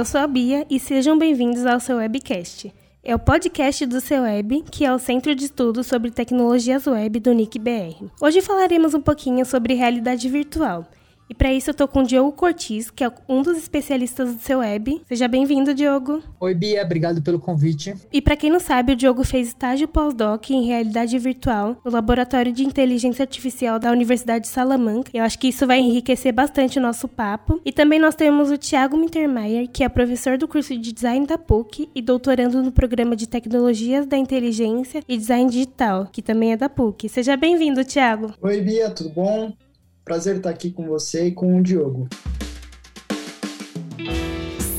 eu sou a Bia e sejam bem-vindos ao seu webcast. É o podcast do seu web, que é o centro de estudos sobre tecnologias web do NIC BR. Hoje falaremos um pouquinho sobre realidade virtual e para isso eu tô com o Diogo Cortiz, que é um dos especialistas do seu web. Seja bem-vindo, Diogo. Oi, Bia, obrigado pelo convite. E para quem não sabe, o Diogo fez estágio pós-doc em realidade virtual no Laboratório de Inteligência Artificial da Universidade de Salamanca. Eu acho que isso vai enriquecer bastante o nosso papo. E também nós temos o Thiago Mittermeier, que é professor do curso de design da PUC e doutorando no programa de tecnologias da inteligência e design digital, que também é da PUC. Seja bem-vindo, Thiago. Oi, Bia, tudo bom? Prazer estar aqui com você e com o Diogo.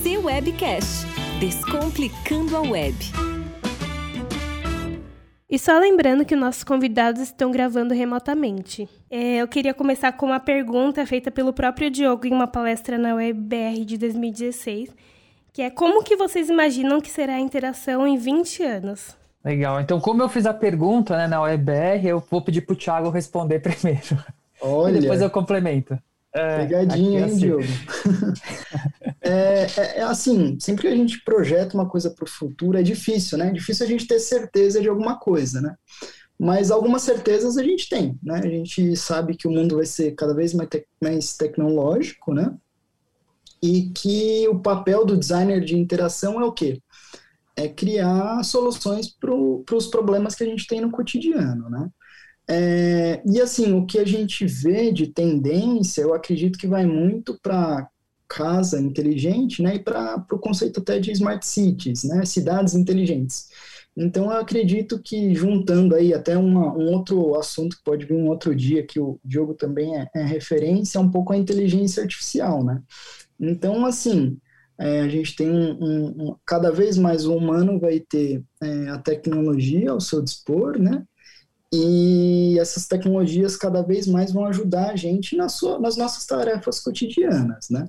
Seu Webcast Descomplicando a Web. E só lembrando que nossos convidados estão gravando remotamente. É, eu queria começar com uma pergunta feita pelo próprio Diogo em uma palestra na WebBR de 2016, que é como que vocês imaginam que será a interação em 20 anos? Legal. Então, como eu fiz a pergunta né, na WebBR, eu vou pedir para o Thiago responder primeiro. Olha. E depois eu complemento. É, Pegadinha, hein, assim. Diogo? é, é, é, assim, sempre que a gente projeta uma coisa para o futuro, é difícil, né? É difícil a gente ter certeza de alguma coisa, né? Mas algumas certezas a gente tem, né? A gente sabe que o mundo vai ser cada vez mais, te mais tecnológico, né? E que o papel do designer de interação é o quê? É criar soluções para os problemas que a gente tem no cotidiano, né? É, e assim, o que a gente vê de tendência, eu acredito que vai muito para casa inteligente, né, e para o conceito até de smart cities, né, cidades inteligentes. Então, eu acredito que juntando aí até uma, um outro assunto que pode vir um outro dia, que o Diogo também é, é referência, é um pouco a inteligência artificial, né? Então, assim, é, a gente tem um, um, um, cada vez mais o humano vai ter é, a tecnologia ao seu dispor, né? E essas tecnologias cada vez mais vão ajudar a gente na sua, nas nossas tarefas cotidianas, né?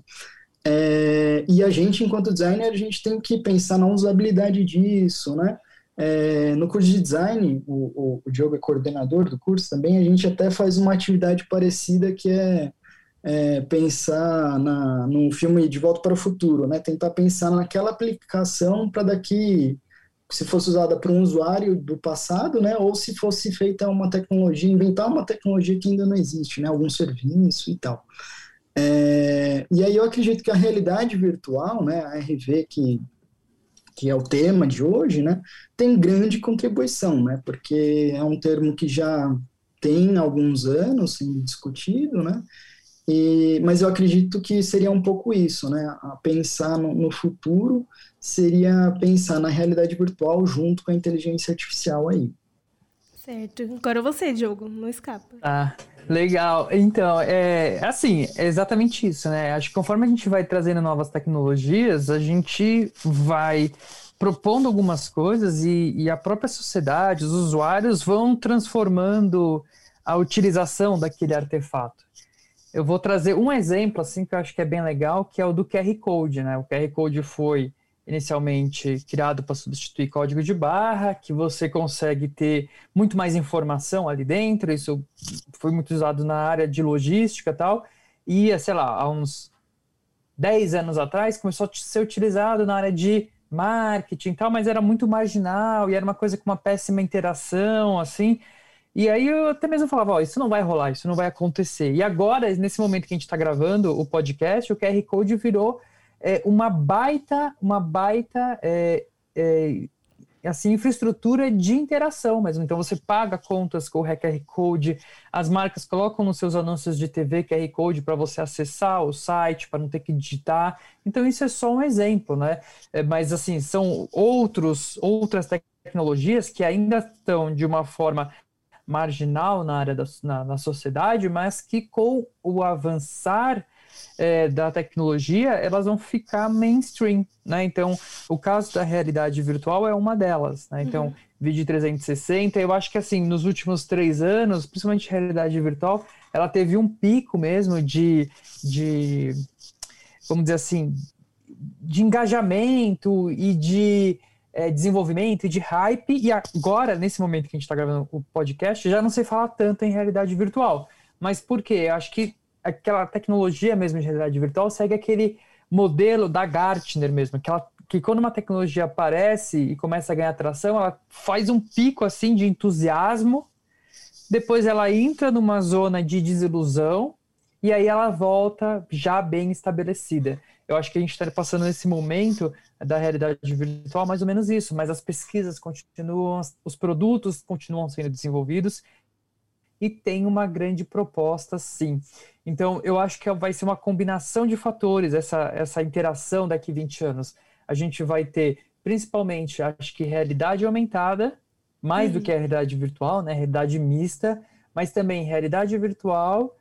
É, e a gente, enquanto designer, a gente tem que pensar na usabilidade disso, né? É, no curso de design, o, o, o Diogo é coordenador do curso também, a gente até faz uma atividade parecida que é, é pensar na, no filme De Volta para o Futuro, né? Tentar pensar naquela aplicação para daqui se fosse usada por um usuário do passado, né, ou se fosse feita uma tecnologia, inventar uma tecnologia que ainda não existe, né, algum serviço e tal. É, e aí eu acredito que a realidade virtual, né, a RV que que é o tema de hoje, né, tem grande contribuição, né, porque é um termo que já tem alguns anos sendo discutido, né, e, mas eu acredito que seria um pouco isso, né, a pensar no, no futuro seria pensar na realidade virtual junto com a inteligência artificial aí. Certo. Agora você, Diogo, não escapa. Ah, legal. Então, é assim, é exatamente isso, né? Acho que conforme a gente vai trazendo novas tecnologias, a gente vai propondo algumas coisas e, e a própria sociedade, os usuários vão transformando a utilização daquele artefato. Eu vou trazer um exemplo assim que eu acho que é bem legal, que é o do QR Code, né? O QR Code foi inicialmente criado para substituir código de barra, que você consegue ter muito mais informação ali dentro, isso foi muito usado na área de logística e tal, e, sei lá, há uns 10 anos atrás começou a ser utilizado na área de marketing e tal, mas era muito marginal e era uma coisa com uma péssima interação, assim, e aí eu até mesmo falava, ó, isso não vai rolar, isso não vai acontecer. E agora, nesse momento que a gente está gravando o podcast, o QR Code virou é, uma baita, uma baita é, é, assim, infraestrutura de interação mesmo. Então você paga contas com o QR Code, as marcas colocam nos seus anúncios de TV QR Code para você acessar o site, para não ter que digitar. Então isso é só um exemplo, né? É, mas assim, são outros, outras tecnologias que ainda estão de uma forma marginal na área da na, na sociedade, mas que com o avançar é, da tecnologia, elas vão ficar mainstream, né? Então, o caso da realidade virtual é uma delas, né? Então, uhum. vídeo 360, eu acho que assim, nos últimos três anos, principalmente realidade virtual, ela teve um pico mesmo de, de vamos dizer assim, de engajamento e de é, desenvolvimento e de hype, e agora, nesse momento que a gente está gravando o podcast, já não sei falar tanto em realidade virtual. Mas por quê? Eu acho que aquela tecnologia mesmo de realidade virtual segue aquele modelo da Gartner mesmo, que, ela, que quando uma tecnologia aparece e começa a ganhar atração, ela faz um pico assim de entusiasmo, depois ela entra numa zona de desilusão e aí ela volta já bem estabelecida. Eu acho que a gente está passando nesse momento da realidade virtual mais ou menos isso, mas as pesquisas continuam, os produtos continuam sendo desenvolvidos e tem uma grande proposta, sim. Então, eu acho que vai ser uma combinação de fatores, essa, essa interação daqui 20 anos. A gente vai ter, principalmente, acho que realidade aumentada, mais uhum. do que a realidade virtual, né? Realidade mista, mas também realidade virtual,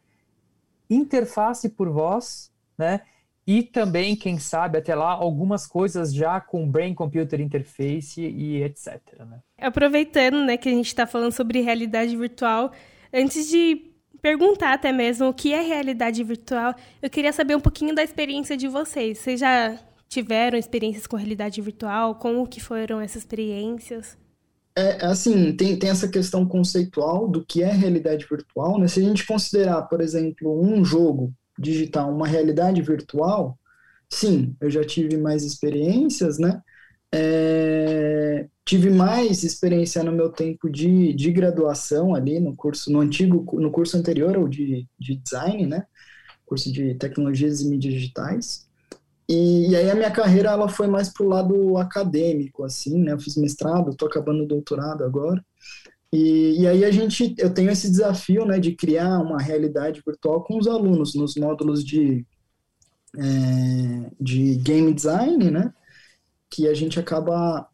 interface por voz, né? E também, quem sabe, até lá, algumas coisas já com Brain Computer Interface e etc. Né? Aproveitando né, que a gente está falando sobre realidade virtual, Antes de perguntar até mesmo o que é realidade virtual, eu queria saber um pouquinho da experiência de vocês. Vocês já tiveram experiências com realidade virtual? Como que foram essas experiências? É, assim, tem, tem essa questão conceitual do que é realidade virtual, né? Se a gente considerar, por exemplo, um jogo digital, uma realidade virtual, sim, eu já tive mais experiências, né? É, tive mais experiência no meu tempo de, de graduação ali no curso, no antigo, no curso anterior ao de, de design, né? Curso de tecnologias e mídias digitais. E, e aí a minha carreira ela foi mais pro lado acadêmico, assim, né? Eu fiz mestrado, tô acabando o doutorado agora. E, e aí a gente, eu tenho esse desafio, né, de criar uma realidade virtual com os alunos nos módulos de, é, de game design, né? Que a gente acaba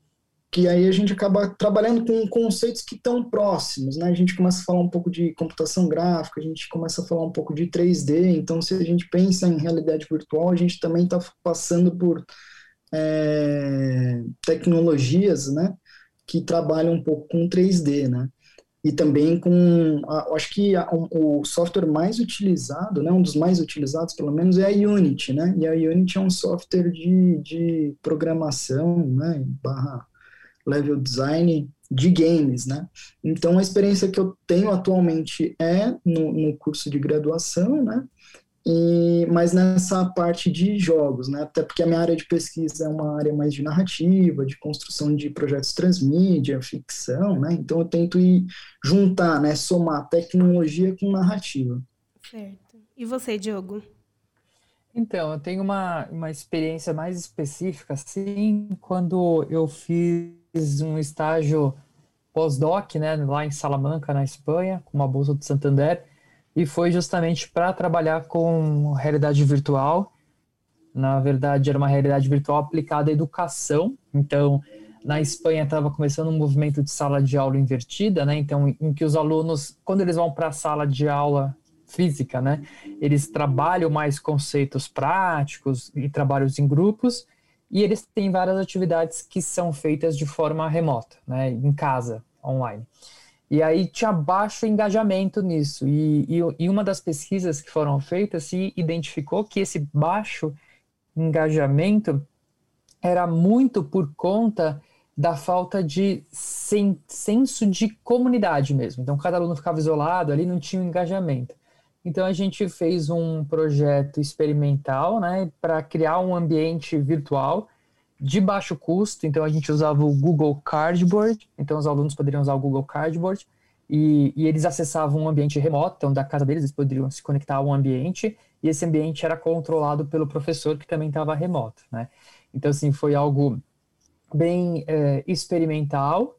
que aí a gente acaba trabalhando com conceitos que estão próximos, né? A gente começa a falar um pouco de computação gráfica, a gente começa a falar um pouco de 3D, então se a gente pensa em realidade virtual, a gente também está passando por é, tecnologias, né? Que trabalham um pouco com 3D, né? E também com, a, acho que a, o software mais utilizado, né, um dos mais utilizados pelo menos, é a Unity, né, e a Unity é um software de, de programação, né, barra level design de games, né, então a experiência que eu tenho atualmente é no, no curso de graduação, né, e, mas nessa parte de jogos, né? Até porque a minha área de pesquisa é uma área mais de narrativa, de construção de projetos transmídia, ficção, né? Então eu tento ir juntar, né? Somar tecnologia com narrativa. Certo. E você, Diogo? Então, eu tenho uma, uma experiência mais específica, assim, quando eu fiz um estágio pós-doc, né, lá em Salamanca, na Espanha, com uma bolsa do Santander, e foi justamente para trabalhar com realidade virtual. Na verdade, era uma realidade virtual aplicada à educação. Então, na Espanha estava começando um movimento de sala de aula invertida, né? Então, em que os alunos, quando eles vão para a sala de aula física, né, eles trabalham mais conceitos práticos e trabalhos em grupos, e eles têm várias atividades que são feitas de forma remota, né, em casa, online. E aí tinha baixo engajamento nisso. E, e, e, uma das pesquisas que foram feitas se identificou que esse baixo engajamento era muito por conta da falta de sen, senso de comunidade mesmo. Então, cada aluno ficava isolado ali, não tinha um engajamento. Então, a gente fez um projeto experimental né, para criar um ambiente virtual de baixo custo, então a gente usava o Google Cardboard, então os alunos poderiam usar o Google Cardboard, e, e, eles acessavam um ambiente remoto, então da casa deles eles poderiam se conectar a um ambiente, e esse ambiente era controlado pelo professor que também estava remoto, né? Então, assim, foi algo bem é, experimental,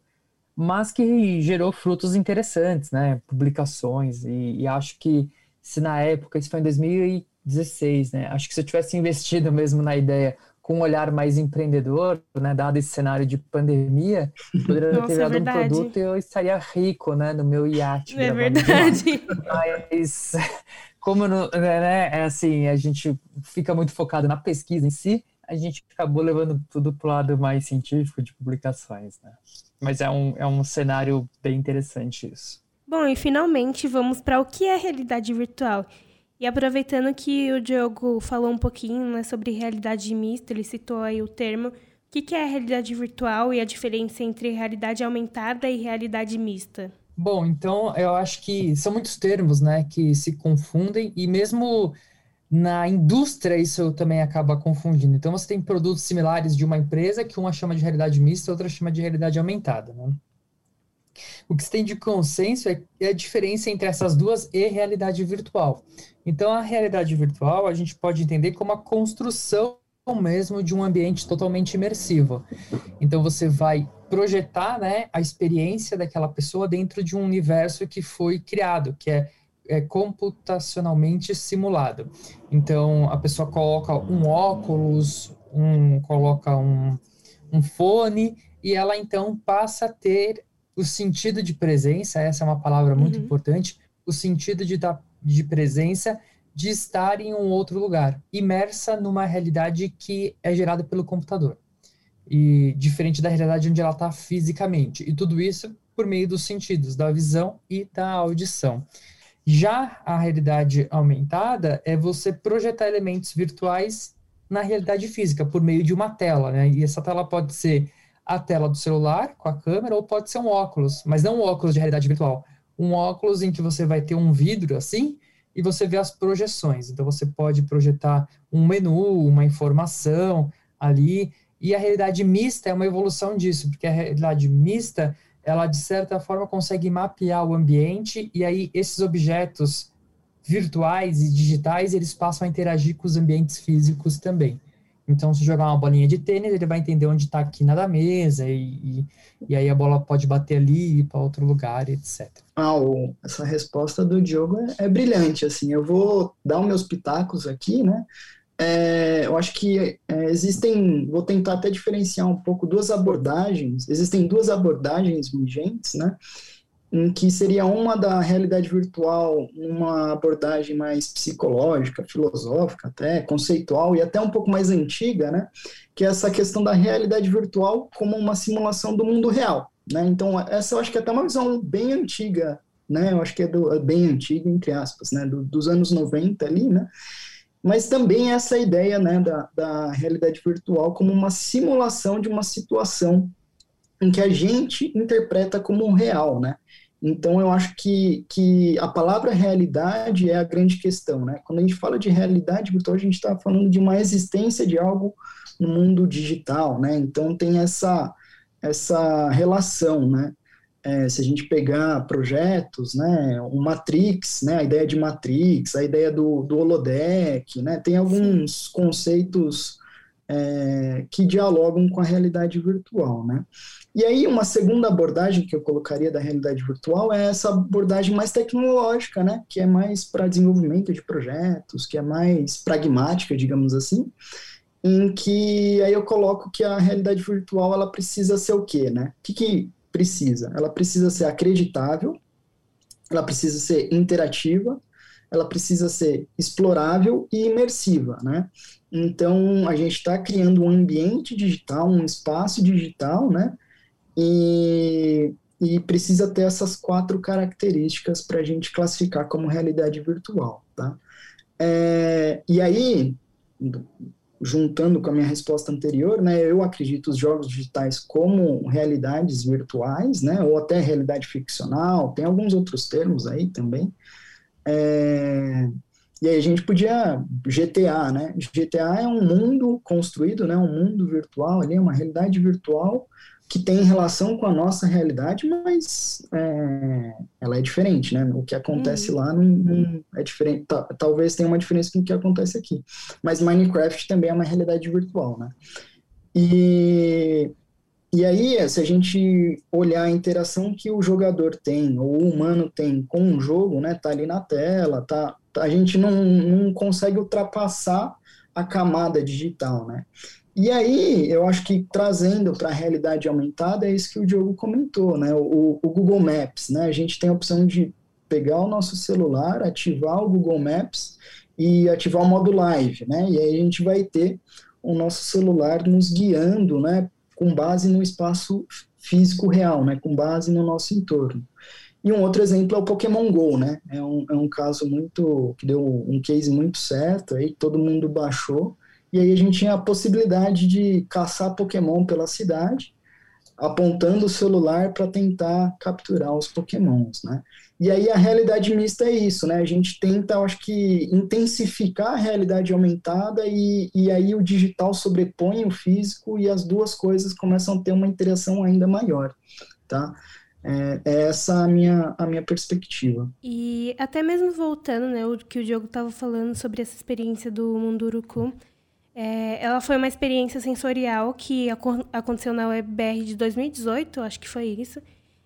mas que gerou frutos interessantes, né? Publicações, e, e acho que se na época, isso foi em 2016, né? Acho que se eu tivesse investido mesmo na ideia com um olhar mais empreendedor, né, dado esse cenário de pandemia, poderia Nossa, ter virado é um produto e eu estaria rico, né, no meu iate. É verdade. Mas como não, né, né, é assim, a gente fica muito focado na pesquisa em si, a gente acabou levando tudo para o lado mais científico de publicações, né? Mas é um, é um cenário bem interessante isso. Bom, e finalmente vamos para o que é realidade virtual. E aproveitando que o Diogo falou um pouquinho né, sobre realidade mista, ele citou aí o termo. O que, que é realidade virtual e a diferença entre realidade aumentada e realidade mista? Bom, então eu acho que são muitos termos, né, que se confundem e mesmo na indústria isso também acaba confundindo. Então você tem produtos similares de uma empresa que uma chama de realidade mista, outra chama de realidade aumentada. Né? O que se tem de consenso é, é a diferença entre essas duas e realidade virtual. Então a realidade virtual a gente pode entender como a construção mesmo de um ambiente totalmente imersivo. Então você vai projetar né, a experiência daquela pessoa dentro de um universo que foi criado, que é é computacionalmente simulado. Então, a pessoa coloca um óculos, um, coloca um, um fone, e ela então passa a ter o sentido de presença, essa é uma palavra muito uhum. importante, o sentido de, de presença de estar em um outro lugar, imersa numa realidade que é gerada pelo computador. E diferente da realidade onde ela está fisicamente. E tudo isso por meio dos sentidos, da visão e da audição. Já a realidade aumentada é você projetar elementos virtuais na realidade física por meio de uma tela, né? E essa tela pode ser a tela do celular com a câmera ou pode ser um óculos, mas não um óculos de realidade virtual, um óculos em que você vai ter um vidro assim e você vê as projeções. Então você pode projetar um menu, uma informação ali. E a realidade mista é uma evolução disso, porque a realidade mista ela de certa forma consegue mapear o ambiente e aí esses objetos virtuais e digitais eles passam a interagir com os ambientes físicos também. Então, se jogar uma bolinha de tênis, ele vai entender onde está aqui na mesa, e, e, e, aí a bola pode bater ali, ir para outro lugar, etc. Ah, essa resposta do Diogo é, é, brilhante, assim, eu vou dar os meus pitacos aqui, né, é, eu acho que é, existem, vou tentar até diferenciar um pouco duas abordagens, existem duas abordagens vigentes, né, em que seria uma da realidade virtual, uma abordagem mais psicológica, filosófica até, conceitual e até um pouco mais antiga, né, que é essa questão da realidade virtual como uma simulação do mundo real, né, então essa eu acho que é até uma visão bem antiga, né, eu acho que é do, bem antiga, entre aspas, né, do, dos anos 90 ali, né, mas também essa ideia né, da, da realidade virtual como uma simulação de uma situação em que a gente interpreta como real, né? Então, eu acho que, que a palavra realidade é a grande questão, né? Quando a gente fala de realidade virtual, a gente está falando de uma existência de algo no mundo digital, né? Então, tem essa, essa relação, né? é, se a gente pegar projetos, né, o Matrix, né, a ideia de Matrix, a ideia do, do holodeck, né, tem alguns conceitos é, que dialogam com a realidade virtual, né. E aí uma segunda abordagem que eu colocaria da realidade virtual é essa abordagem mais tecnológica, né, que é mais para desenvolvimento de projetos, que é mais pragmática, digamos assim, em que aí eu coloco que a realidade virtual ela precisa ser o quê, né? O que, que precisa? Ela precisa ser acreditável, ela precisa ser interativa, ela precisa ser explorável e imersiva, né? Então, a gente está criando um ambiente digital, um espaço digital, né? E, e precisa ter essas quatro características para a gente classificar como realidade virtual, tá? É, e aí, juntando com a minha resposta anterior, né, eu acredito os jogos digitais como realidades virtuais, né, ou até realidade ficcional, tem alguns outros termos aí também. É, e aí a gente podia GTA, né? GTA é um mundo construído, né, um mundo virtual ali, uma realidade virtual que tem relação com a nossa realidade, mas é, ela é diferente, né? O que acontece uhum. lá não, não, é diferente. talvez tenha uma diferença com o que acontece aqui. Mas Minecraft também é uma realidade virtual, né? E, e aí, se a gente olhar a interação que o jogador tem, ou o humano tem com o jogo, né? Tá ali na tela, tá, a gente não, não consegue ultrapassar a camada digital, né? E aí, eu acho que trazendo para a realidade aumentada, é isso que o Diogo comentou, né? O, o, Google Maps, né? A gente tem a opção de pegar o nosso celular, ativar o Google Maps e ativar o modo live, né? E aí a gente vai ter o nosso celular nos guiando, né? Com base no espaço físico real, né? Com base no nosso entorno. E um outro exemplo é o Pokémon Go, né? É um, é um caso muito, que deu um case muito certo, aí todo mundo baixou, e aí a gente tinha a possibilidade de caçar Pokémon pela cidade apontando o celular para tentar capturar os pokémons, né? E aí a realidade mista é isso, né? A gente tenta, acho que, intensificar a realidade aumentada e, e aí o digital sobrepõe o físico e as duas coisas começam a ter uma interação ainda maior, tá? É, é essa a minha, a minha perspectiva. E até mesmo voltando, né, o que o Diogo estava falando sobre essa experiência do Munduruku, é, ela foi uma experiência sensorial que aconteceu na WebBR de 2018, acho que foi isso,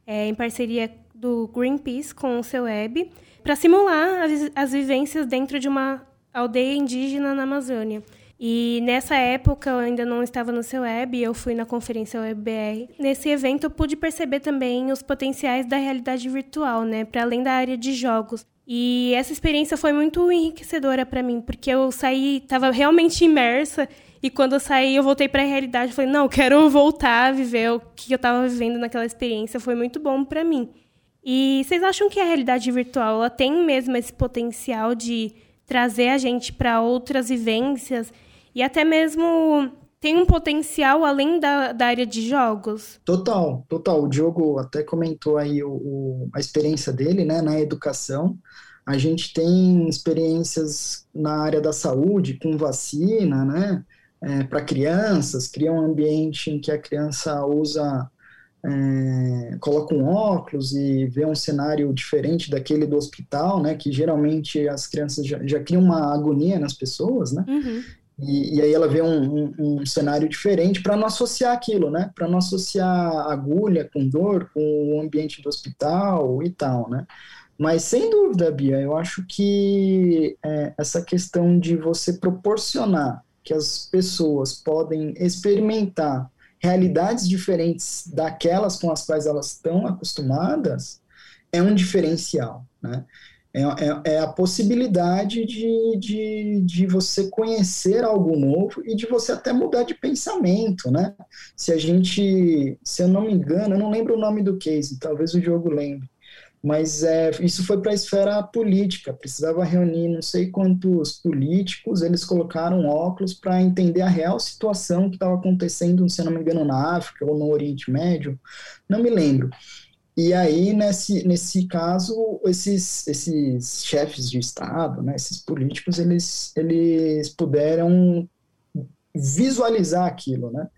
é, em parceria do Greenpeace com o seu web, para simular as, as vivências dentro de uma aldeia indígena na Amazônia. E nessa época eu ainda não estava no seu web, eu fui na conferência WebBR. Nesse evento eu pude perceber também os potenciais da realidade virtual, né, para além da área de jogos. E essa experiência foi muito enriquecedora para mim, porque eu saí, estava realmente imersa e quando eu saí, eu voltei para a realidade, falei: "Não, quero voltar a viver o que eu estava vivendo naquela experiência, foi muito bom para mim". E vocês acham que a realidade virtual ela tem mesmo esse potencial de trazer a gente para outras vivências e até mesmo tem um potencial além da, da área de jogos? Total, total. O Diogo até comentou aí o, o, a experiência dele né, na educação. A gente tem experiências na área da saúde, com vacina, né? É, para crianças, cria um ambiente em que a criança usa é, coloca um óculos e vê um cenário diferente daquele do hospital, né? Que geralmente as crianças já, já criam uma agonia nas pessoas, né? Uhum. E, e, aí ela vê um, um, um cenário diferente para não associar aquilo, né? Para não associar agulha com dor, com o ambiente do hospital e tal, né? Mas sem dúvida, Bia, eu acho que é, essa questão de você proporcionar que as pessoas podem experimentar realidades diferentes daquelas com as quais elas estão acostumadas, é um diferencial, né? É, é, é, a possibilidade de, de, de você conhecer algo novo e de você até mudar de pensamento, né? Se a gente, se eu não me engano, eu não lembro o nome do case, talvez o Diogo lembre, mas é, isso foi para a esfera política, precisava reunir não sei quantos políticos, eles colocaram óculos para entender a real situação que estava acontecendo, se não me engano, na África ou no Oriente Médio, não me lembro. E aí, nesse, nesse caso, esses, esses chefes de Estado, né, esses políticos, eles, eles puderam visualizar aquilo, né?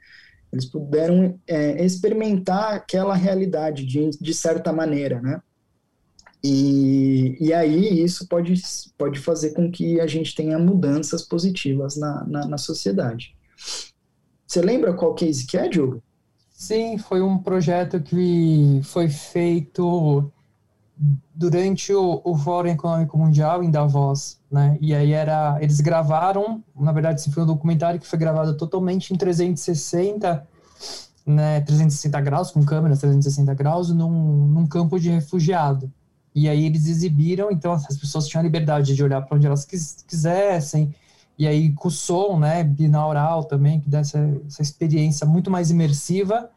Eles puderam é, experimentar aquela realidade de, de certa maneira, né? E, e aí isso pode, pode fazer com que a gente tenha mudanças positivas na, na, na sociedade. Você lembra qual case que é, Diogo? Sim, foi um projeto que foi feito durante o, o Fórum Econômico Mundial em Davos, né? E aí era, eles gravaram, na verdade, esse foi um documentário que foi gravado totalmente em 360, né, 360 graus, com câmeras 360 graus, num, num campo de refugiado. E aí eles exibiram, então as pessoas tinham a liberdade de olhar para onde elas quis, quisessem, e aí com o som, né, binaural também, que dá essa, essa experiência muito mais imersiva,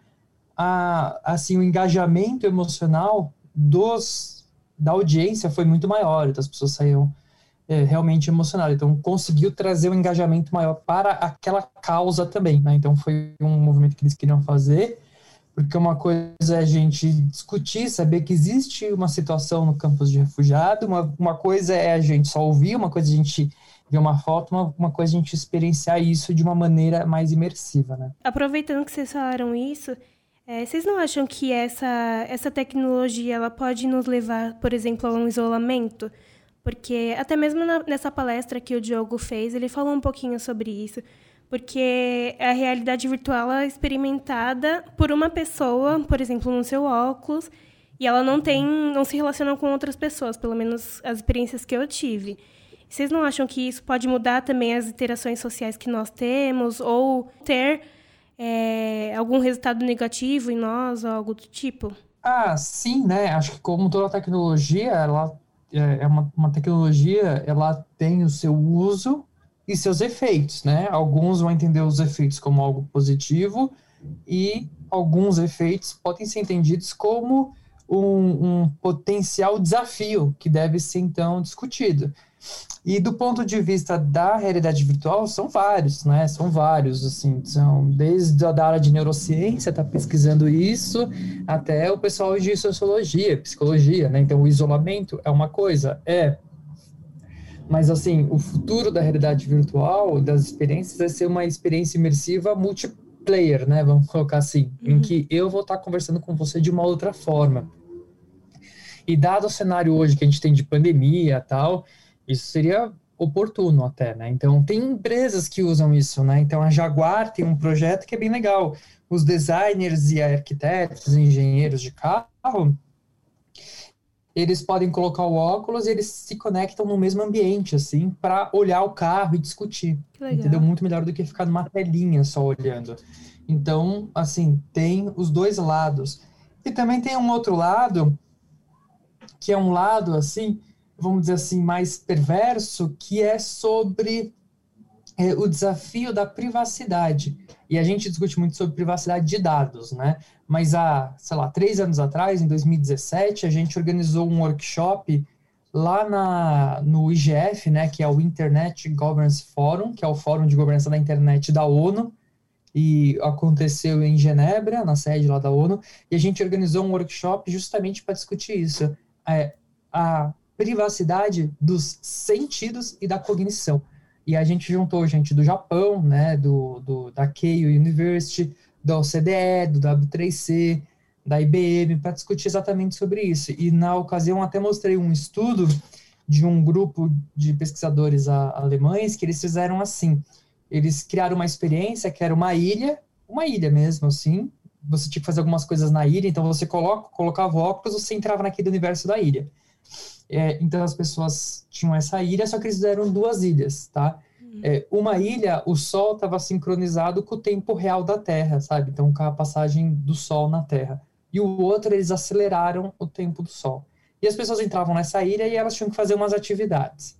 a, assim, o engajamento emocional dos, da audiência foi muito maior, então as pessoas saíam é, realmente emocionadas, então conseguiu trazer um engajamento maior para aquela causa também, né, então foi um movimento que eles queriam fazer, porque uma coisa é a gente discutir, saber que existe uma situação no campus de refugiado, uma, uma coisa é a gente só ouvir, uma coisa é a gente ver uma foto, uma, uma coisa é a gente experienciar isso de uma maneira mais imersiva, né? Aproveitando que vocês falaram isso, é, vocês não acham que essa, essa tecnologia ela pode nos levar, por exemplo, a um isolamento? Porque até mesmo na, nessa palestra que o Diogo fez, ele falou um pouquinho sobre isso porque a realidade virtual é experimentada por uma pessoa, por exemplo, no seu óculos, e ela não tem, não se relaciona com outras pessoas, pelo menos as experiências que eu tive. Vocês não acham que isso pode mudar também as interações sociais que nós temos ou ter é, algum resultado negativo em nós ou algo do tipo? Ah, sim, né? Acho que como toda tecnologia, ela é, é uma, uma tecnologia, ela tem o seu uso e seus efeitos, né? Alguns vão entender os efeitos como algo positivo e alguns efeitos podem ser entendidos como um, um potencial desafio que deve ser então discutido. E do ponto de vista da realidade virtual, são vários, né? São vários, assim, são desde a área de neurociência, tá pesquisando isso, até o pessoal de sociologia, psicologia, né? Então, o isolamento é uma coisa, é. Mas, assim, o futuro da realidade virtual, das experiências, vai ser uma experiência imersiva multiplayer, né? Vamos colocar assim, uhum. em que eu vou estar conversando com você de uma outra forma. E dado o cenário hoje que a gente tem de pandemia tal, isso seria oportuno até, né? Então, tem empresas que usam isso, né? Então, a Jaguar tem um projeto que é bem legal. Os designers e arquitetos, engenheiros de carro, eles podem colocar o óculos e eles se conectam no mesmo ambiente, assim, para olhar o carro e discutir. Entendeu? Muito melhor do que ficar numa telinha só olhando. Então, assim, tem os dois lados. E também tem um outro lado, que é um lado, assim, vamos dizer assim, mais perverso, que é sobre é, o desafio da privacidade. E a gente discute muito sobre privacidade de dados, né? Mas há, sei lá, três anos atrás, em 2017, a gente organizou um workshop lá na, no IGF, né, que é o Internet Governance Forum, que é o Fórum de Governança da Internet da ONU, e aconteceu em Genebra, na sede lá da ONU, e a gente organizou um workshop justamente para discutir isso. É, a privacidade dos sentidos e da cognição. E a gente juntou gente do Japão, né, do, do da Keio University, da OCDE, do W3C, da IBM, para discutir exatamente sobre isso. E na ocasião até mostrei um estudo de um grupo de pesquisadores alemães que eles fizeram assim. Eles criaram uma experiência que era uma ilha, uma ilha mesmo, assim. Você tinha que fazer algumas coisas na ilha, então você coloca, colocava óculos, você entrava naquele universo da ilha. É, então as pessoas tinham essa ilha, só que eles fizeram duas ilhas, tá? Uhum. É, uma ilha, o Sol estava sincronizado com o tempo real da Terra, sabe? Então, com a passagem do Sol na Terra. E o outro, eles aceleraram o tempo do Sol. E as pessoas entravam nessa ilha e elas tinham que fazer umas atividades.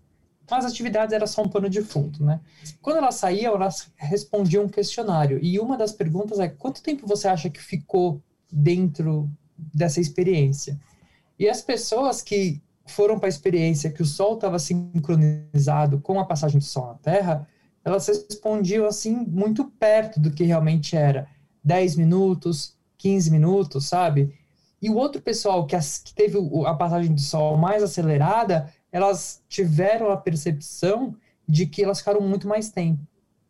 Mas as atividades era só um pano de fundo, né? Quando elas saíam, elas respondiam um questionário. E uma das perguntas é: quanto tempo você acha que ficou dentro dessa experiência? E as pessoas que foram para a experiência que o Sol estava sincronizado com a passagem do Sol na Terra, elas respondiam assim muito perto do que realmente era. 10 minutos, 15 minutos, sabe? E o outro pessoal que, as, que teve a passagem do Sol mais acelerada, elas tiveram a percepção de que elas ficaram muito mais tempo.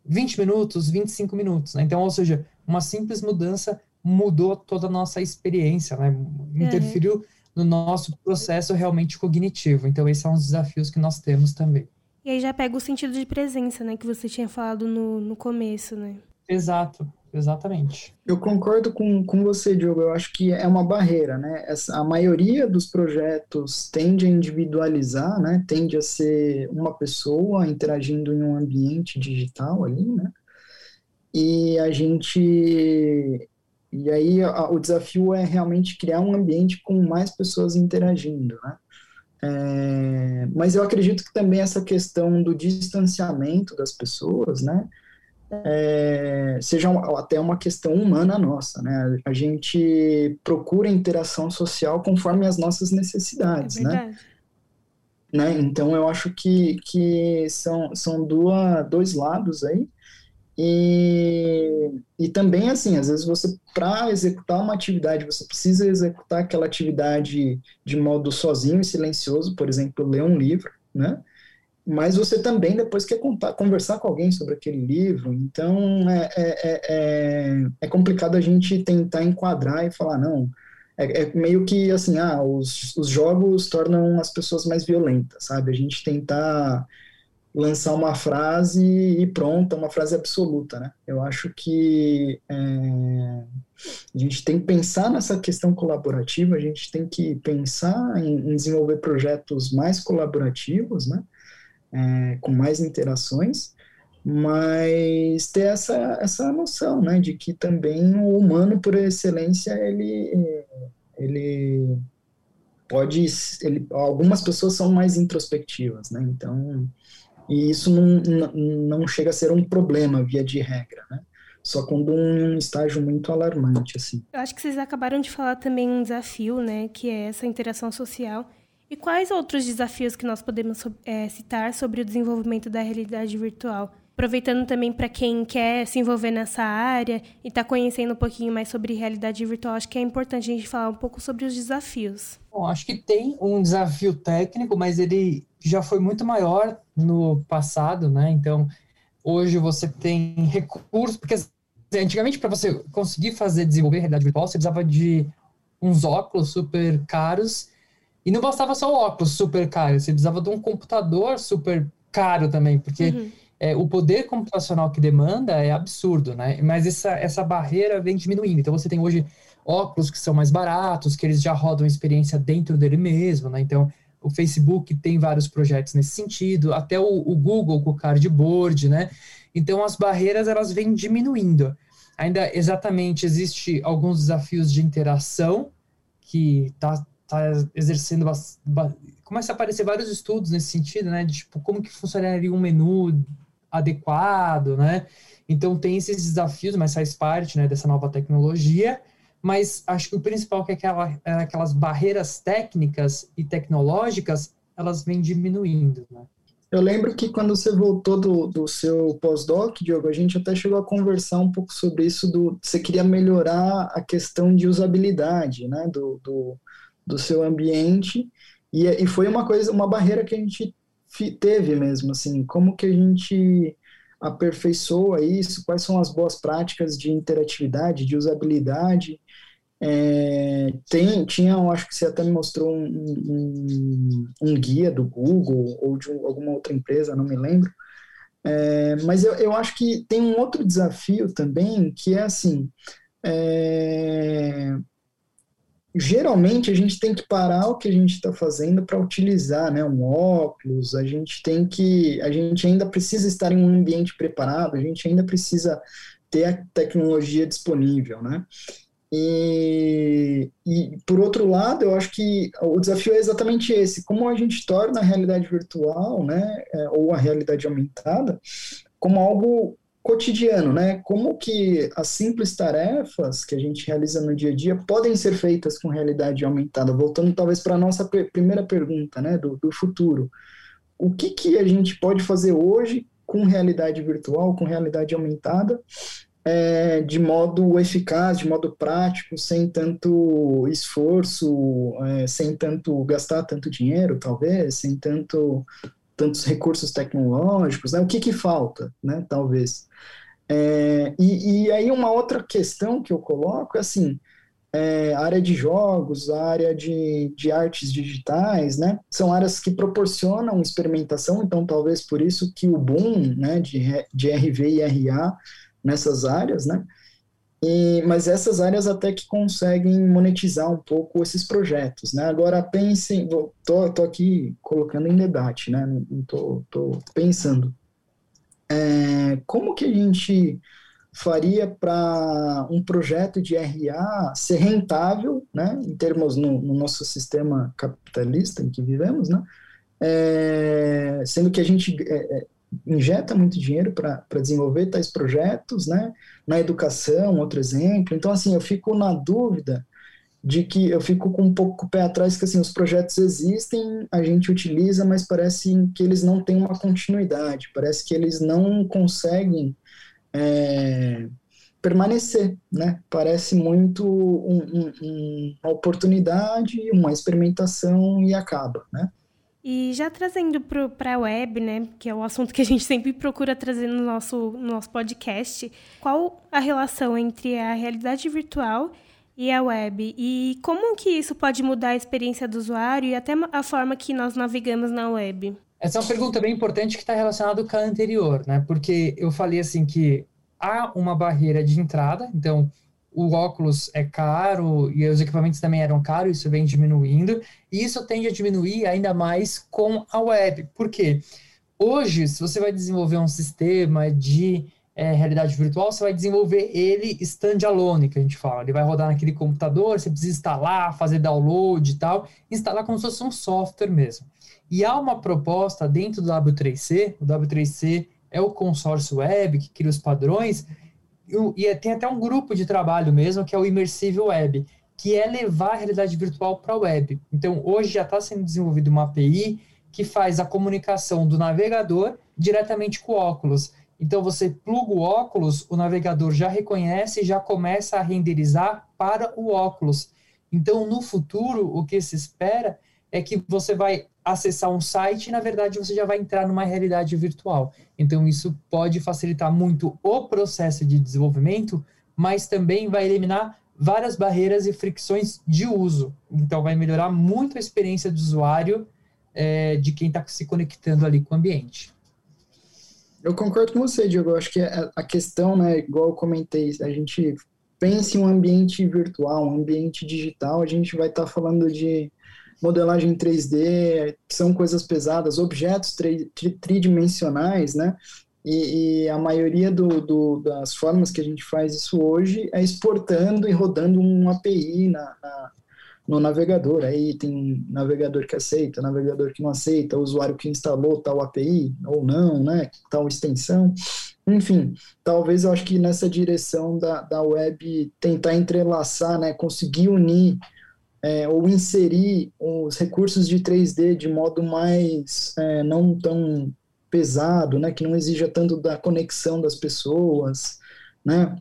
20 minutos, 25 minutos. Né? Então, ou seja, uma simples mudança mudou toda a nossa experiência, né? Interferiu uhum no nosso processo realmente cognitivo. Então, esses são os desafios que nós temos também. E aí já pega o sentido de presença, né, que você tinha falado no, no começo, né? Exato, exatamente. Eu concordo com, com você, Diogo. Eu acho que é uma barreira, né? Essa, a maioria dos projetos tende a individualizar, né? Tende a ser uma pessoa interagindo em um ambiente digital ali, né? E a gente e aí a, o desafio é realmente criar um ambiente com mais pessoas interagindo, né? É, mas eu acredito que também essa questão do distanciamento das pessoas, né, é, seja até uma questão humana nossa, né? A gente procura interação social conforme as nossas necessidades, é né? né? Então eu acho que, que são, são duas, dois lados aí. E, e também, assim, às vezes você, para executar uma atividade, você precisa executar aquela atividade de modo sozinho e silencioso, por exemplo, ler um livro, né? Mas você também depois quer contar, conversar com alguém sobre aquele livro, então é, é, é, é complicado a gente tentar enquadrar e falar, não, é, é, meio que assim, ah, os, os jogos tornam as pessoas mais violentas, sabe? A gente tentar lançar uma frase e pronta, uma frase absoluta, né? Eu acho que é, a gente tem que pensar nessa questão colaborativa, a gente tem que pensar em, em desenvolver projetos mais colaborativos, né? É, com mais interações, mas ter essa, essa noção, né? De que também o humano, por excelência, ele, ele pode... Ele, algumas pessoas são mais introspectivas, né? Então e isso não, não chega a ser um problema, via de regra, né? Só quando um estágio muito alarmante, assim. Eu acho que vocês acabaram de falar também um desafio, né? Que é essa interação social. E quais outros desafios que nós podemos é, citar sobre o desenvolvimento da realidade virtual? Aproveitando também para quem quer se envolver nessa área e está conhecendo um pouquinho mais sobre realidade virtual, acho que é importante a gente falar um pouco sobre os desafios. Bom, acho que tem um desafio técnico, mas ele já foi muito maior no passado, né? Então, hoje você tem recursos, porque antigamente para você conseguir fazer desenvolver realidade virtual, você precisava de uns óculos super caros e não bastava só o óculos super caro, você precisava de um computador super caro também, porque uhum. É, o poder computacional que demanda é absurdo, né? Mas essa, essa barreira vem diminuindo. Então você tem hoje óculos que são mais baratos, que eles já rodam a experiência dentro dele mesmo, né? Então o Facebook tem vários projetos nesse sentido, até o, o Google com o cardboard, né? Então as barreiras elas vêm diminuindo. Ainda exatamente existe alguns desafios de interação que está tá exercendo começa a aparecer vários estudos nesse sentido, né? De tipo como que funcionaria um menu adequado, né? Então tem esses desafios, mas faz parte, né, dessa nova tecnologia. Mas acho que o principal é que aquela, é aquelas barreiras técnicas e tecnológicas elas vêm diminuindo, né? Eu lembro que quando você voltou do, do seu pós-doc, Diogo, a gente até chegou a conversar um pouco sobre isso, do você queria melhorar a questão de usabilidade, né, do, do, do seu ambiente, e, e foi uma coisa, uma barreira que a gente teve mesmo, assim, como que a gente aperfeiçoa isso, quais são as boas práticas de interatividade, de usabilidade, é, tem, tinha, eu acho que você até me mostrou um, um, um guia do Google ou de alguma outra empresa, não me lembro. É, mas eu, eu acho que tem um outro desafio também, que é assim, é, geralmente a gente tem que parar o que a gente está fazendo para utilizar né, um óculos, a gente tem que, a gente ainda precisa estar em um ambiente preparado, a gente ainda precisa ter a tecnologia disponível, né? E, e, por outro lado, eu acho que o desafio é exatamente esse: como a gente torna a realidade virtual, né, é, ou a realidade aumentada, como algo cotidiano, né? Como que as simples tarefas que a gente realiza no dia a dia podem ser feitas com realidade aumentada? Voltando talvez para a nossa primeira pergunta, né, do, do futuro. O que, que a gente pode fazer hoje com realidade virtual, com realidade aumentada, é, de modo eficaz, de modo prático, sem tanto esforço, é, sem tanto gastar tanto dinheiro, talvez, sem tanto tantos recursos tecnológicos, né? O que que falta, né? Talvez. É, e, e, aí uma outra questão que eu coloco é assim, é, área de jogos, área de, de artes digitais, né? São áreas que proporcionam experimentação, então talvez por isso que o boom, né, de, de RV e RA nessas áreas, né? E, mas essas áreas até que conseguem monetizar um pouco esses projetos, né? Agora pensem, tô, tô aqui colocando em debate, né? Não tô, tô pensando. É, como que a gente faria para um projeto de RA ser rentável, né? Em termos no, no nosso sistema capitalista em que vivemos, né? É, sendo que a gente é, é injeta muito dinheiro para desenvolver tais projetos, né? Na educação, outro exemplo. Então, assim, eu fico na dúvida de que eu fico com um pouco o pé atrás que assim os projetos existem, a gente utiliza, mas parece que eles não têm uma continuidade, parece que eles não conseguem é, permanecer, né? Parece muito um, um, uma oportunidade, uma experimentação e acaba, né? E já trazendo para a web, né, que é o assunto que a gente sempre procura trazer no nosso, no nosso podcast, qual a relação entre a realidade virtual e a web? E como que isso pode mudar a experiência do usuário e até a forma que nós navegamos na web? Essa é uma pergunta bem importante que está relacionada com a anterior, né? Porque eu falei assim que há uma barreira de entrada, então o óculos é caro e os equipamentos também eram caros, isso vem diminuindo, e isso tende a diminuir ainda mais com a web. Por quê? Hoje, se você vai desenvolver um sistema de é, realidade virtual, você vai desenvolver ele standalone, que a gente fala. Ele vai rodar naquele computador, você precisa instalar, fazer download e tal, instalar como se fosse um software mesmo. E há uma proposta dentro do W3C, o W3C é o consórcio web que cria os padrões, e tem até um grupo de trabalho mesmo, que é o Immersive Web, que é levar a realidade virtual para a web. Então, hoje já está sendo desenvolvida uma API que faz a comunicação do navegador diretamente com o óculos. Então, você pluga o óculos, o navegador já reconhece e já começa a renderizar para o óculos. Então, no futuro, o que se espera é que você vai acessar um site e, na verdade, você já vai entrar numa realidade virtual. Então, isso pode facilitar muito o processo de desenvolvimento, mas também vai eliminar várias barreiras e fricções de uso. Então, vai melhorar muito a experiência do usuário é, de quem está se conectando ali com o ambiente. Eu concordo com você, Diego. Eu acho que a questão, né, igual eu comentei, a gente pensa em um ambiente virtual, um ambiente digital, a gente vai estar tá falando de modelagem 3D, que são coisas pesadas, objetos tridimensionais, né? E, e a maioria do, do, das formas que a gente faz isso hoje é exportando e rodando um API na, na, no navegador. Aí tem navegador que aceita, navegador que não aceita, usuário que instalou tal API ou não, né? Tal extensão. Enfim, talvez eu acho que nessa direção da, da web tentar entrelaçar, né? Conseguir unir é, ou inserir os recursos de 3D de modo mais é, não tão pesado, né, que não exija tanto da conexão das pessoas, né?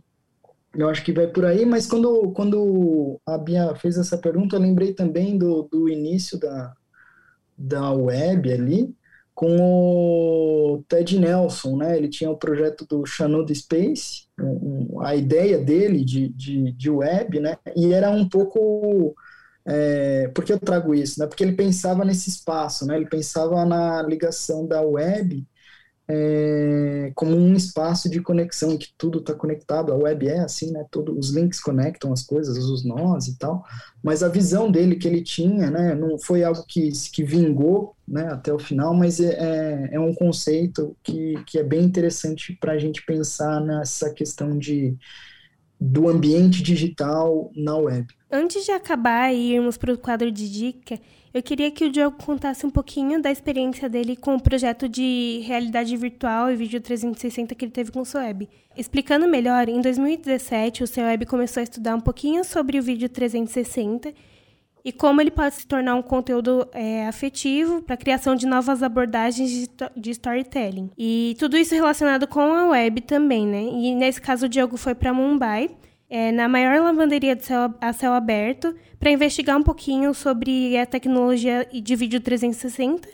Eu acho que vai por aí, mas quando, quando a Bia fez essa pergunta, eu lembrei também do, do início da, da web ali, com o Ted Nelson, né? Ele tinha o projeto do Chanud Space, um, a ideia dele de, de, de web, né? E era um pouco é, por que eu trago isso? Né? Porque ele pensava nesse espaço, né? ele pensava na ligação da web é, como um espaço de conexão em que tudo está conectado. A web é assim, né? Todos os links conectam as coisas, os nós e tal. Mas a visão dele que ele tinha, né? Não foi algo que, que vingou, né? Até o final, mas é, é, é um conceito que, que é bem interessante para a gente pensar nessa questão de do ambiente digital na web. Antes de acabar e irmos para o quadro de dica, eu queria que o Diogo contasse um pouquinho da experiência dele com o projeto de realidade virtual e vídeo 360 que ele teve com o Soeb. Explicando melhor, em 2017 o Soeb começou a estudar um pouquinho sobre o vídeo 360 e como ele pode se tornar um conteúdo é, afetivo para a criação de novas abordagens de, de, storytelling. E tudo isso relacionado com a web também, né? E nesse caso o Diogo foi para Mumbai, é, na maior lavanderia de céu, a céu aberto, para investigar um pouquinho sobre a tecnologia de vídeo 360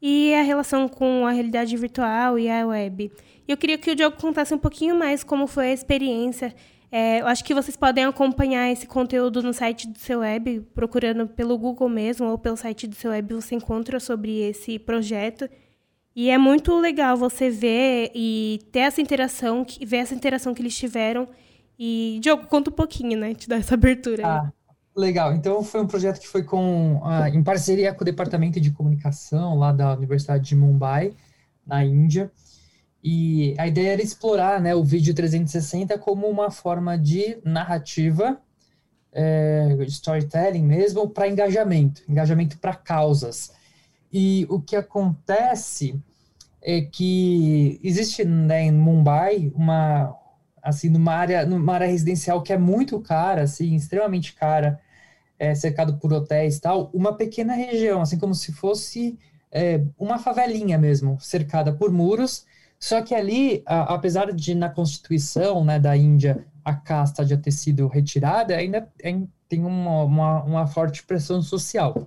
e a relação com a realidade virtual e a web. Eu queria que o Diogo contasse um pouquinho mais como foi a experiência é, eu acho que vocês podem acompanhar esse conteúdo no site do seu web, procurando pelo Google mesmo ou pelo site do seu web, você encontra sobre esse projeto. E é muito legal você ver e ter essa interação, ver essa interação que eles tiveram. E, Diogo, conta um pouquinho, né? Te dar essa abertura. Ah, legal. Então, foi um projeto que foi com, ah, em parceria com o Departamento de Comunicação lá da Universidade de Mumbai, na Índia. E a ideia era explorar né, o vídeo 360 como uma forma de narrativa, é, storytelling mesmo, para engajamento, engajamento para causas. E o que acontece é que existe né, em Mumbai uma assim numa área numa área residencial que é muito cara, assim, extremamente cara, é, cercado por hotéis tal, uma pequena região, assim como se fosse é, uma favelinha mesmo, cercada por muros só que ali, a, apesar de na Constituição né, da Índia a casta já ter sido retirada, ainda tem uma, uma, uma, forte pressão social.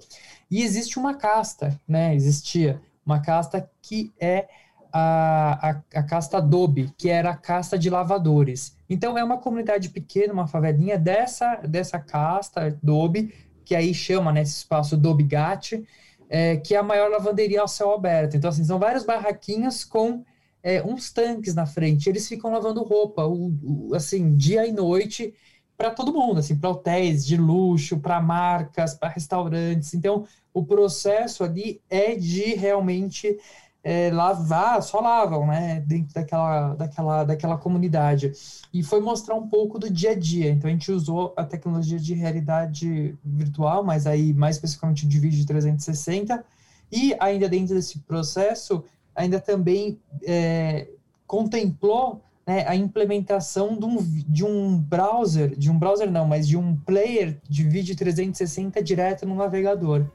E existe uma casta, né? Existia uma casta que é a, a, a casta Adobe, que era a casta de lavadores. Então é uma comunidade pequena, uma favelinha dessa, dessa casta Adobe, que aí chama nesse né, espaço Adobe Ghat, é, que é a maior lavanderia ao céu aberto. Então, assim, são vários barraquinhos com é, uns tanques na frente. Eles ficam lavando roupa, o, o, assim, dia e noite para todo mundo, assim, para hotéis de luxo, para marcas, para restaurantes. Então, o processo ali é de realmente é, lavar, só lavam, né, dentro daquela, daquela, daquela comunidade. E foi mostrar um pouco do dia a dia. Então, a gente usou a tecnologia de realidade virtual, mas aí mais especificamente de vídeo 360. E ainda dentro desse processo, ainda também é, contemplou né, a implementação de um, de um browser, de um browser não, mas de um player de vídeo 360 direto no navegador.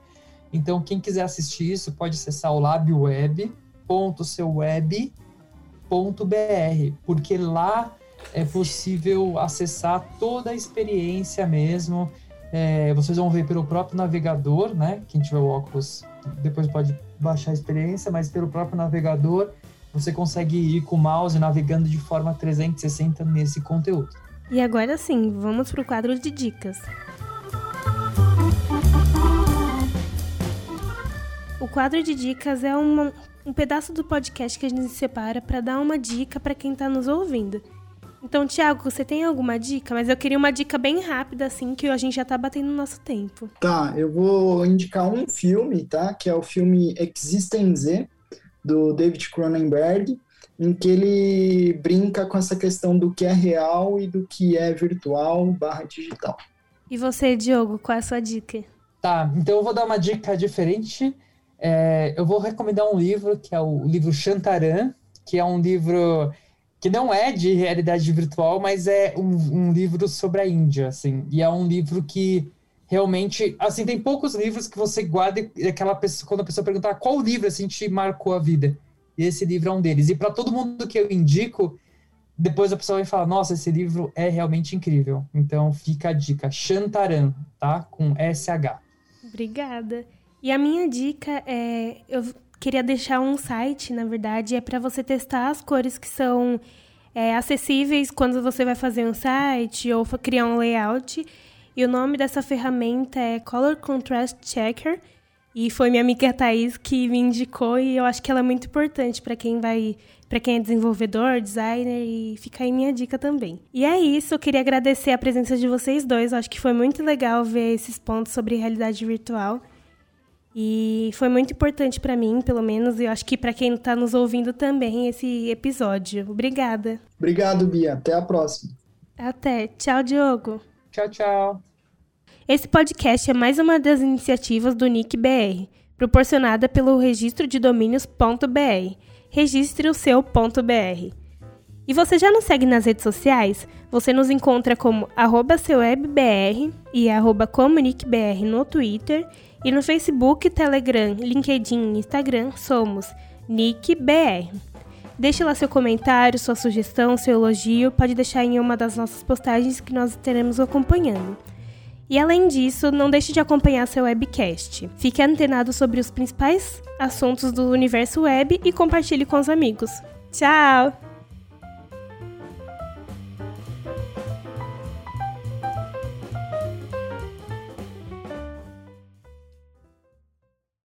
Então, quem quiser assistir isso pode acessar o labiweb.seuweb.br, porque lá é possível acessar toda a experiência mesmo. É, vocês vão ver pelo próprio navegador, né? Quem tiver o óculos depois pode baixar a experiência, mas pelo próprio navegador você consegue ir com o mouse navegando de forma 360 nesse conteúdo. E agora sim, vamos para o quadro de dicas. O quadro de dicas é uma, um pedaço do podcast que a gente separa para dar uma dica para quem está nos ouvindo. Então, Thiago, você tem alguma dica? Mas eu queria uma dica bem rápida, assim, que a gente já tá batendo no nosso tempo. Tá, eu vou indicar um filme, tá? Que é o filme Existenze, do David Cronenberg, em que ele brinca com essa questão do que é real e do que é virtual barra digital. E você, Diogo, qual é a sua dica? Tá, então eu vou dar uma dica diferente. É, eu vou recomendar um livro, que é o livro Chantaran, que é um livro que não é de realidade virtual, mas é um, um livro sobre a Índia, assim. E é um livro que realmente, assim, tem poucos livros que você guarda aquela pessoa, quando a pessoa perguntar qual livro assim te marcou a vida. E esse livro é um deles. E para todo mundo que eu indico, depois a pessoa vai falar: "Nossa, esse livro é realmente incrível". Então fica a dica, Chantaran, tá? Com SH. Obrigada. E a minha dica é eu queria deixar um site, na verdade, é para você testar as cores que são é, acessíveis quando você vai fazer um site ou criar um layout e o nome dessa ferramenta é Color Contrast Checker. E foi minha amiga Thaís que me indicou e eu acho que ela é muito importante para quem vai, para quem é desenvolvedor, designer e fica aí minha dica também. E é isso, eu queria agradecer a presença de vocês dois. Eu acho que foi muito legal ver esses pontos sobre realidade virtual. E foi muito importante para mim, pelo menos, e eu acho que para quem está nos ouvindo também esse episódio. Obrigada. Obrigado, Bia. Até a próxima. Até. Tchau, Diogo. Tchau, tchau. Esse podcast é mais uma das iniciativas do NIC BR, proporcionada pelo registro de domínios.br. Registre o seu .br. E você já nos segue nas redes sociais? Você nos encontra como arroba seuwebbr e arroba comuniquebr no Twitter e no Facebook, Telegram, LinkedIn e Instagram somos NICBR. Deixe lá seu comentário, sua sugestão, seu elogio, pode deixar em uma das nossas postagens que nós teremos acompanhando. E além disso, não deixe de acompanhar seu webcast. Fique antenado sobre os principais assuntos do universo web e compartilhe com os amigos. Tchau!